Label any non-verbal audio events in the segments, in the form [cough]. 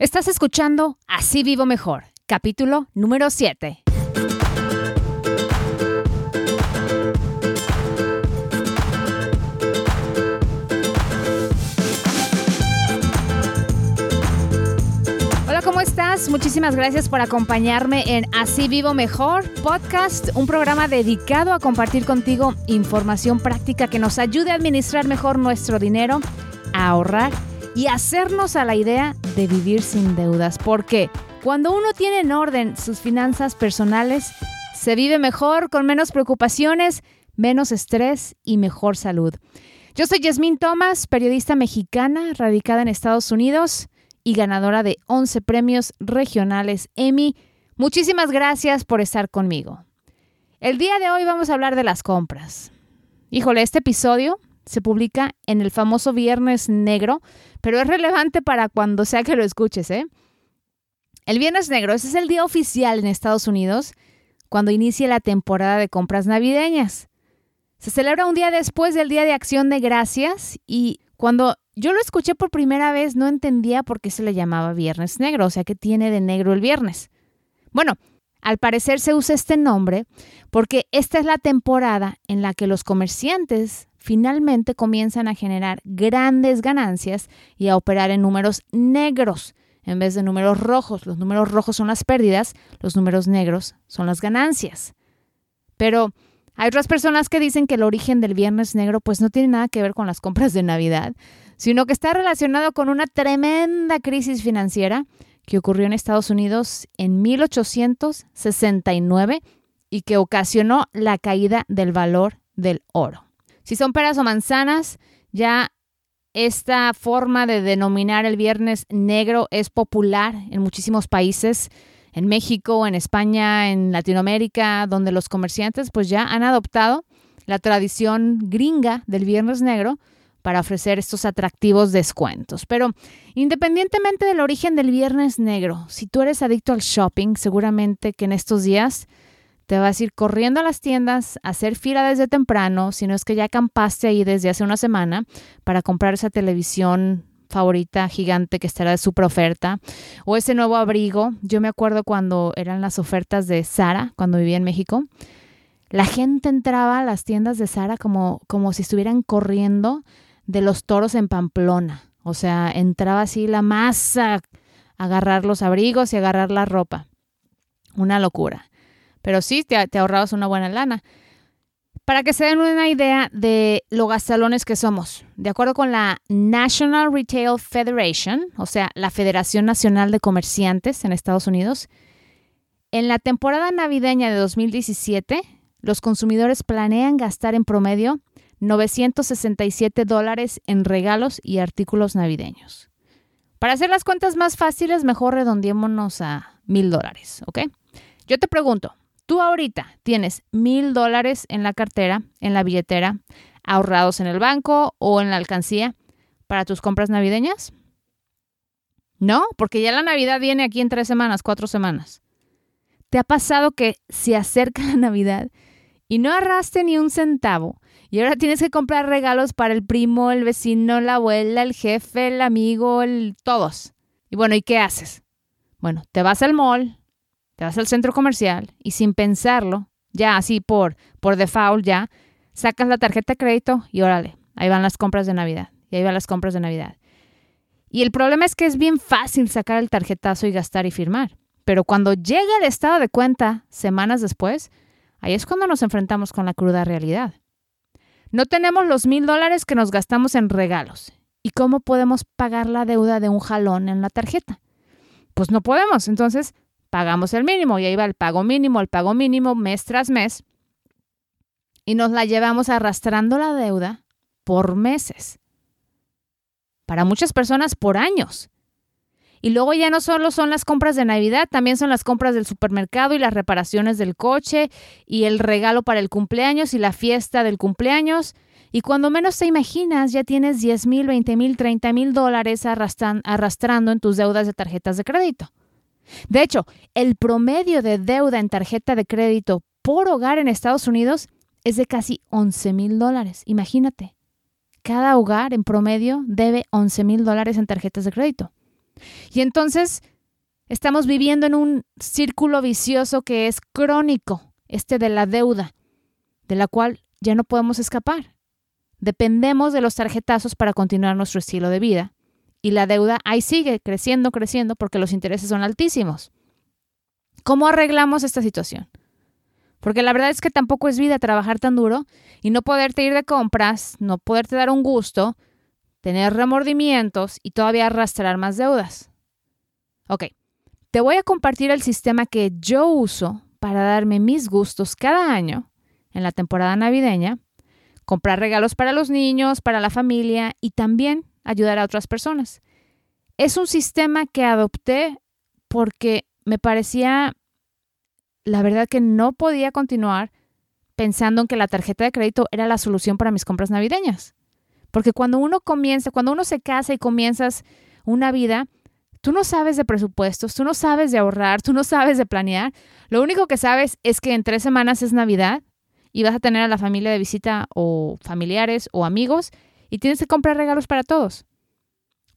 Estás escuchando Así Vivo Mejor, capítulo número 7. Hola, ¿cómo estás? Muchísimas gracias por acompañarme en Así Vivo Mejor Podcast, un programa dedicado a compartir contigo información práctica que nos ayude a administrar mejor nuestro dinero, a ahorrar y hacernos a la idea de vivir sin deudas. Porque cuando uno tiene en orden sus finanzas personales, se vive mejor, con menos preocupaciones, menos estrés y mejor salud. Yo soy Yasmín Thomas, periodista mexicana radicada en Estados Unidos y ganadora de 11 premios regionales Emmy. Muchísimas gracias por estar conmigo. El día de hoy vamos a hablar de las compras. Híjole, este episodio se publica en el famoso Viernes Negro, pero es relevante para cuando sea que lo escuches, ¿eh? El Viernes Negro, ese es el día oficial en Estados Unidos cuando inicia la temporada de compras navideñas. Se celebra un día después del Día de Acción de Gracias y cuando yo lo escuché por primera vez no entendía por qué se le llamaba Viernes Negro, o sea, ¿qué tiene de negro el viernes? Bueno, al parecer se usa este nombre porque esta es la temporada en la que los comerciantes finalmente comienzan a generar grandes ganancias y a operar en números negros en vez de números rojos. Los números rojos son las pérdidas, los números negros son las ganancias. Pero hay otras personas que dicen que el origen del Viernes Negro pues no tiene nada que ver con las compras de Navidad, sino que está relacionado con una tremenda crisis financiera que ocurrió en Estados Unidos en 1869 y que ocasionó la caída del valor del oro. Si son peras o manzanas, ya esta forma de denominar el viernes negro es popular en muchísimos países, en México, en España, en Latinoamérica, donde los comerciantes pues ya han adoptado la tradición gringa del viernes negro para ofrecer estos atractivos descuentos. Pero independientemente del origen del viernes negro, si tú eres adicto al shopping, seguramente que en estos días te vas a ir corriendo a las tiendas, a hacer fila desde temprano, si no es que ya acampaste ahí desde hace una semana para comprar esa televisión favorita gigante que estará de super oferta o ese nuevo abrigo. Yo me acuerdo cuando eran las ofertas de Sara, cuando vivía en México. La gente entraba a las tiendas de Sara como, como si estuvieran corriendo de los toros en Pamplona. O sea, entraba así la masa a agarrar los abrigos y agarrar la ropa. Una locura. Pero sí, te, ahorrabas una buena lana. Para que se den una idea de lo gastalones que somos, de acuerdo con la National Retail Federation, o sea, la Federación Nacional de Comerciantes en Estados Unidos, en la temporada navideña de 2017, los consumidores planean gastar en promedio 967 dólares en regalos y artículos navideños. Para hacer las cuentas más fáciles, mejor redondeémonos a mil dólares, ¿ok? Yo te pregunto, Tú ahorita tienes mil dólares en la cartera, en la billetera, ahorrados en el banco o en la alcancía para tus compras navideñas. No, porque ya la Navidad viene aquí en tres semanas, cuatro semanas. ¿Te ha pasado que se acerca [laughs] la Navidad y no ahorraste ni un centavo y ahora tienes que comprar regalos para el primo, el vecino, la abuela, el jefe, el amigo, el todos? Y bueno, ¿y qué haces? Bueno, te vas al mall, te vas al centro comercial y sin pensarlo, ya así por, por default ya, sacas la tarjeta de crédito y órale, ahí van las compras de Navidad. Y ahí van las compras de Navidad. Y el problema es que es bien fácil sacar el tarjetazo y gastar y firmar. Pero cuando llega el estado de cuenta semanas después, ahí es cuando nos enfrentamos con la cruda realidad. No tenemos los mil dólares que nos gastamos en regalos. ¿Y cómo podemos pagar la deuda de un jalón en la tarjeta? Pues no podemos. Entonces pagamos el mínimo y ahí va el pago mínimo, el pago mínimo mes tras mes y nos la llevamos arrastrando la deuda por meses. Para muchas personas por años. Y luego ya no solo son las compras de Navidad, también son las compras del supermercado y las reparaciones del coche y el regalo para el cumpleaños y la fiesta del cumpleaños. Y cuando menos te imaginas, ya tienes 10 mil, 20 mil, 30 mil dólares arrastrando en tus deudas de tarjetas de crédito. De hecho, el promedio de deuda en tarjeta de crédito por hogar en Estados Unidos es de casi 11 mil dólares. Imagínate, cada hogar en promedio debe 11 mil dólares en tarjetas de crédito. Y entonces estamos viviendo en un círculo vicioso que es crónico, este de la deuda, de la cual ya no podemos escapar. Dependemos de los tarjetazos para continuar nuestro estilo de vida y la deuda ahí sigue creciendo, creciendo porque los intereses son altísimos. ¿Cómo arreglamos esta situación? Porque la verdad es que tampoco es vida trabajar tan duro y no poderte ir de compras, no poderte dar un gusto, tener remordimientos y todavía arrastrar más deudas. Ok, te voy a compartir el sistema que yo uso para darme mis gustos cada año en la temporada navideña, comprar regalos para los niños, para la familia y también ayudar a otras personas. Es un sistema que adopté porque me parecía, la verdad que no podía continuar pensando en que la tarjeta de crédito era la solución para mis compras navideñas. Porque cuando uno comienza, cuando uno se casa y comienzas una vida, tú no sabes de presupuestos, tú no sabes de ahorrar, tú no sabes de planear. Lo único que sabes es que en tres semanas es Navidad y vas a tener a la familia de visita o familiares o amigos y tienes que comprar regalos para todos.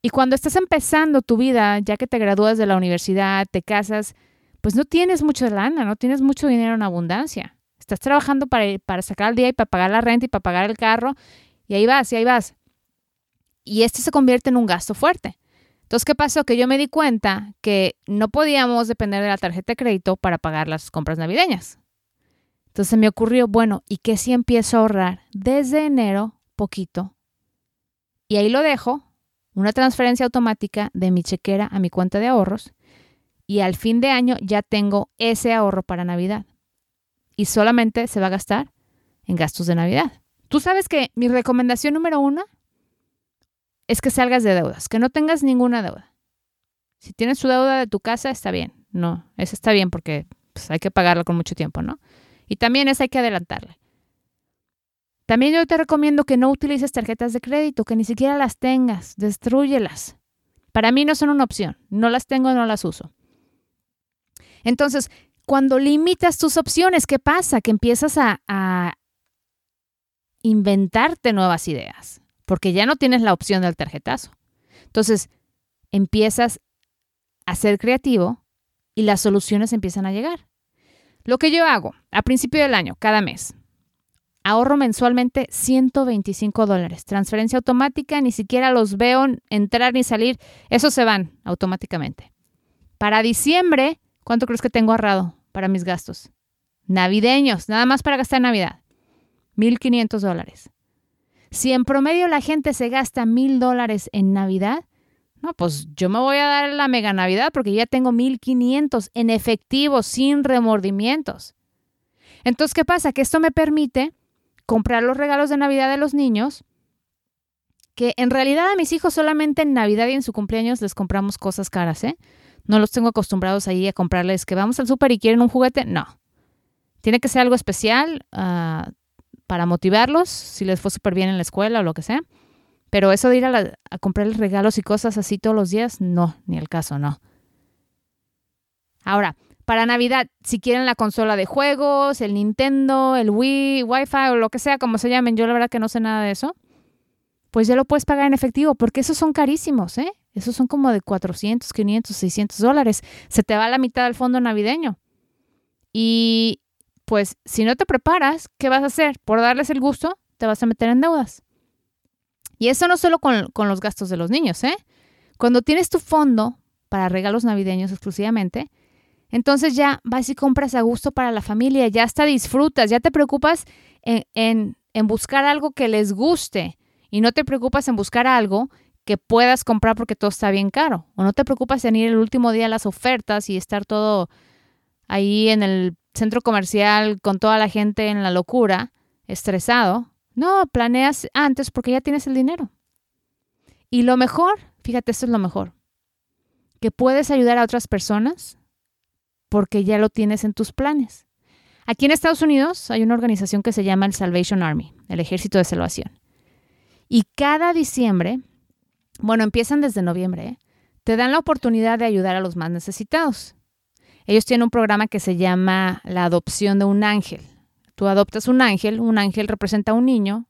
Y cuando estás empezando tu vida, ya que te gradúas de la universidad, te casas, pues no tienes mucha lana, no tienes mucho dinero en abundancia. Estás trabajando para, para sacar el día y para pagar la renta y para pagar el carro, y ahí vas, y ahí vas. Y esto se convierte en un gasto fuerte. Entonces, ¿qué pasó? Que yo me di cuenta que no podíamos depender de la tarjeta de crédito para pagar las compras navideñas. Entonces me ocurrió, bueno, ¿y qué si empiezo a ahorrar desde enero poquito y ahí lo dejo, una transferencia automática de mi chequera a mi cuenta de ahorros y al fin de año ya tengo ese ahorro para Navidad. Y solamente se va a gastar en gastos de Navidad. Tú sabes que mi recomendación número uno es que salgas de deudas, que no tengas ninguna deuda. Si tienes tu deuda de tu casa, está bien. No, esa está bien porque pues, hay que pagarla con mucho tiempo, ¿no? Y también esa hay que adelantarla. También yo te recomiendo que no utilices tarjetas de crédito, que ni siquiera las tengas, destruyelas. Para mí no son una opción, no las tengo, no las uso. Entonces, cuando limitas tus opciones, ¿qué pasa? Que empiezas a, a inventarte nuevas ideas, porque ya no tienes la opción del tarjetazo. Entonces, empiezas a ser creativo y las soluciones empiezan a llegar. Lo que yo hago a principio del año, cada mes, ahorro mensualmente 125 dólares. Transferencia automática, ni siquiera los veo entrar ni salir. Esos se van automáticamente. Para diciembre, ¿cuánto crees que tengo ahorrado para mis gastos? Navideños, nada más para gastar en Navidad. 1.500 dólares. Si en promedio la gente se gasta mil dólares en Navidad, no, pues yo me voy a dar la mega Navidad porque ya tengo 1.500 en efectivo, sin remordimientos. Entonces, ¿qué pasa? Que esto me permite comprar los regalos de Navidad de los niños, que en realidad a mis hijos solamente en Navidad y en su cumpleaños les compramos cosas caras, ¿eh? No los tengo acostumbrados ahí a comprarles que vamos al súper y quieren un juguete, no. Tiene que ser algo especial uh, para motivarlos, si les fue súper bien en la escuela o lo que sea. Pero eso de ir a, a comprarles regalos y cosas así todos los días, no, ni el caso, no. Ahora, para Navidad, si quieren la consola de juegos, el Nintendo, el Wii, Wi-Fi o lo que sea, como se llamen, yo la verdad que no sé nada de eso, pues ya lo puedes pagar en efectivo, porque esos son carísimos, ¿eh? Esos son como de 400, 500, 600 dólares. Se te va la mitad del fondo navideño. Y pues si no te preparas, ¿qué vas a hacer? Por darles el gusto, te vas a meter en deudas. Y eso no solo con, con los gastos de los niños, ¿eh? Cuando tienes tu fondo para regalos navideños exclusivamente, entonces ya vas y compras a gusto para la familia, ya hasta disfrutas, ya te preocupas en, buscar algo que les guste y no te preocupas en buscar algo que puedas comprar porque todo está bien caro. O no te preocupas en ir el último día a las ofertas y estar todo ahí en el centro comercial con toda la gente en la locura, estresado. No, planeas antes porque ya tienes el dinero. Y lo mejor, fíjate, esto es lo mejor, que puedes ayudar a otras personas porque ya lo tienes en tus planes. Aquí en Estados Unidos hay una organización que se llama el Salvation Army, el Ejército de Salvación. Y cada diciembre, bueno, empiezan desde noviembre, ¿eh? te dan la oportunidad de ayudar a los más necesitados. Ellos tienen un programa que se llama la adopción de un ángel. Tú adoptas un ángel, un ángel representa a un niño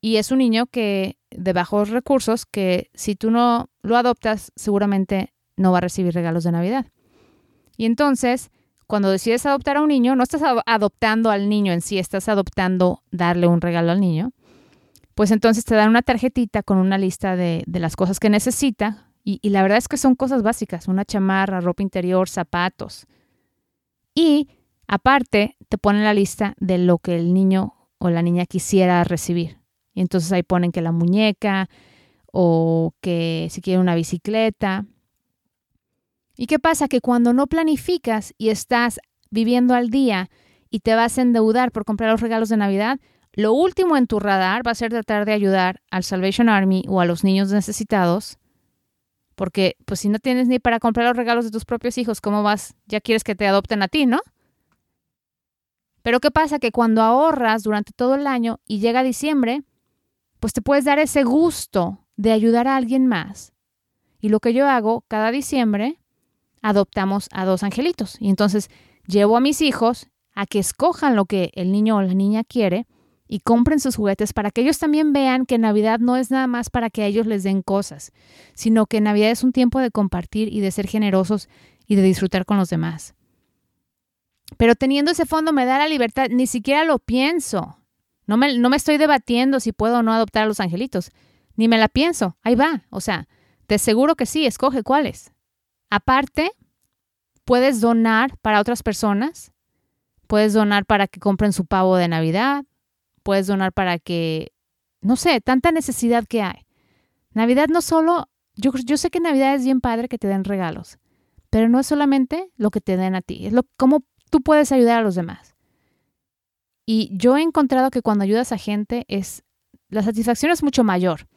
Y es un niño que de bajos recursos que si tú no lo adoptas, seguramente no va a recibir regalos de Navidad. Y entonces, cuando decides adoptar a un niño, no estás adoptando al niño en sí, estás adoptando darle un regalo al niño. Pues entonces te dan una tarjetita con una lista de, las cosas que necesita. Y, y la verdad es que son cosas básicas, una chamarra, ropa interior, zapatos. Y aparte te ponen la lista de lo que el niño o la niña quisiera recibir. Y entonces ahí ponen que la muñeca o que si quiere una bicicleta. ¿Y qué pasa? Que cuando no planificas y estás viviendo al día y te vas a endeudar por comprar los regalos de Navidad, lo último en tu radar va a ser tratar de ayudar al Salvation Army o a los niños necesitados. Porque pues si no tienes ni para comprar los regalos de tus propios hijos, ¿cómo vas? Ya quieres que te adopten a ti, ¿no? Pero ¿qué pasa? Que cuando ahorras durante todo el año y llega diciembre, pues te puedes dar ese gusto de ayudar a alguien más. Y lo que yo hago cada diciembre, adoptamos a dos angelitos. Y entonces llevo a mis hijos a que escojan lo que el niño o la niña quiere y compren sus juguetes para que ellos también vean que Navidad no es nada más para que a ellos les den cosas, sino que Navidad es un tiempo de compartir y de ser generosos y de disfrutar con los demás. Pero teniendo ese fondo me da la libertad, ni siquiera lo pienso. No me, no me estoy debatiendo si puedo o no adoptar a los angelitos. Ni me la pienso. Ahí va. O sea, te aseguro que sí, escoge cuáles. Aparte, puedes donar para otras personas. Puedes donar para que compren su pavo de Navidad. Puedes donar para que, no sé, tanta necesidad que hay. Navidad no solo, yo, yo sé que Navidad es bien padre que te den regalos, pero no es solamente lo que te den a ti, es lo, cómo tú puedes ayudar a los demás. Y yo he encontrado que cuando ayudas a gente es la satisfacción es mucho mayor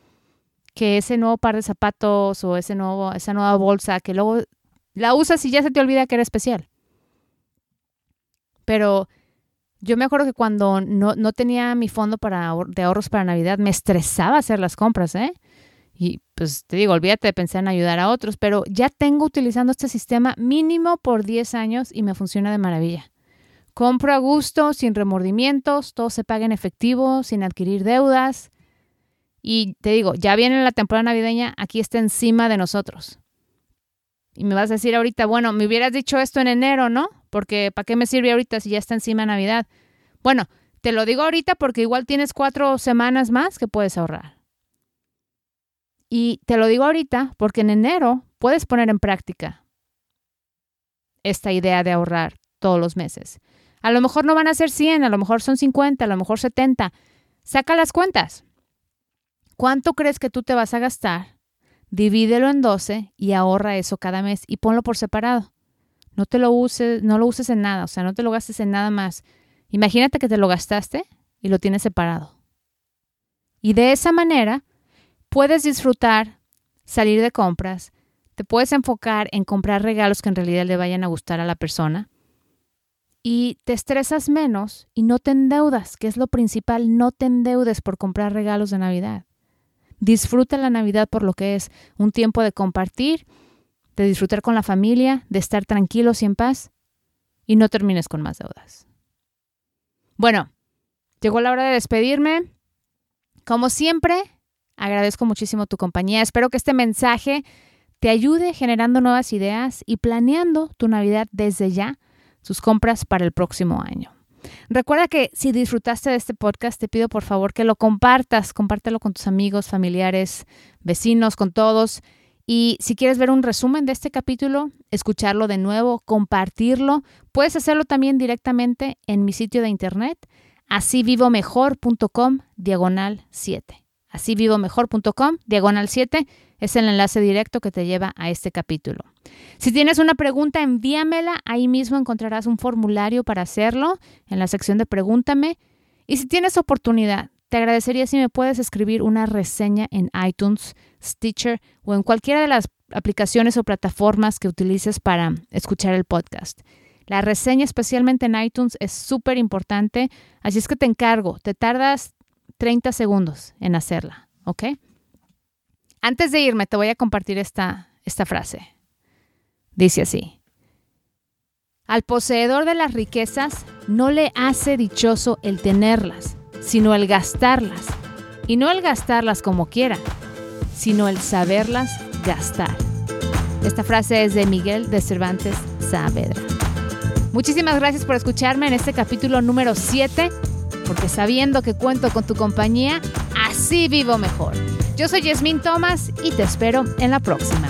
que ese nuevo par de zapatos o ese nuevo, esa nueva bolsa que luego la usas y ya se te olvida que era especial. Pero yo me acuerdo que cuando no, no tenía mi fondo para, de ahorros para Navidad, me estresaba hacer las compras, ¿eh? Y pues te digo, olvídate de pensar en ayudar a otros, pero ya tengo utilizando este sistema mínimo por 10 años y me funciona de maravilla. Compro a gusto, sin remordimientos, todo se paga en efectivo, sin adquirir deudas. Y te digo, ya viene la temporada navideña, aquí está encima de nosotros. Y me vas a decir ahorita, bueno, me hubieras dicho esto en enero, ¿no? Porque ¿para qué me sirve ahorita si ya está encima Navidad? Bueno, te lo digo ahorita porque igual tienes cuatro semanas más que puedes ahorrar. Y te lo digo ahorita porque en enero puedes poner en práctica esta idea de ahorrar todos los meses. A lo mejor no van a ser 100, a lo mejor son 50, a lo mejor 70. Saca las cuentas. ¿Cuánto crees que tú te vas a gastar? Divídelo en 12 y ahorra eso cada mes y ponlo por separado. No te lo uses, no lo uses en nada, o sea, no te lo gastes en nada más. Imagínate que te lo gastaste y lo tienes separado. Y de esa manera puedes disfrutar, salir de compras, te puedes enfocar en comprar regalos que en realidad le vayan a gustar a la persona y te estresas menos y no te endeudas, que es lo principal, no te endeudes por comprar regalos de Navidad. Disfruta la Navidad por lo que es un tiempo de compartir, de disfrutar con la familia, de estar tranquilos y en paz y no termines con más deudas. Bueno, llegó la hora de despedirme. Como siempre, agradezco muchísimo tu compañía. Espero que este mensaje te ayude generando nuevas ideas y planeando tu Navidad desde ya sus compras para el próximo año. Recuerda que si disfrutaste de este podcast, te pido por favor que lo compartas, compártelo con tus amigos, familiares, vecinos, con todos. Y si quieres ver un resumen de este capítulo, escucharlo de nuevo, compartirlo, puedes hacerlo también directamente en mi sitio de internet, asívivomejor.com diagonal 7. Asívivomejor.com diagonal 7 es el enlace directo que te lleva a este capítulo. Si tienes una pregunta, envíamela. Ahí mismo encontrarás un formulario para hacerlo en la sección de Pregúntame. Y si tienes oportunidad, te agradecería si me puedes escribir una reseña en iTunes, Stitcher o en cualquiera de las aplicaciones o plataformas que utilices para escuchar el podcast. La reseña, especialmente en iTunes, es súper importante, así es que te encargo, te tardas 30 segundos en hacerla, ¿ok? Antes de irme, te voy a compartir esta, esta frase. Dice así. Al poseedor de las riquezas no le hace dichoso el tenerlas, sino el gastarlas. Y no el gastarlas como quiera, sino el saberlas gastar. Esta frase es de Miguel de Cervantes Saavedra. Muchísimas gracias por escucharme en este capítulo número 7, porque sabiendo que cuento con tu compañía, así vivo mejor. Yo soy Yasmín Thomas y te espero en la próxima.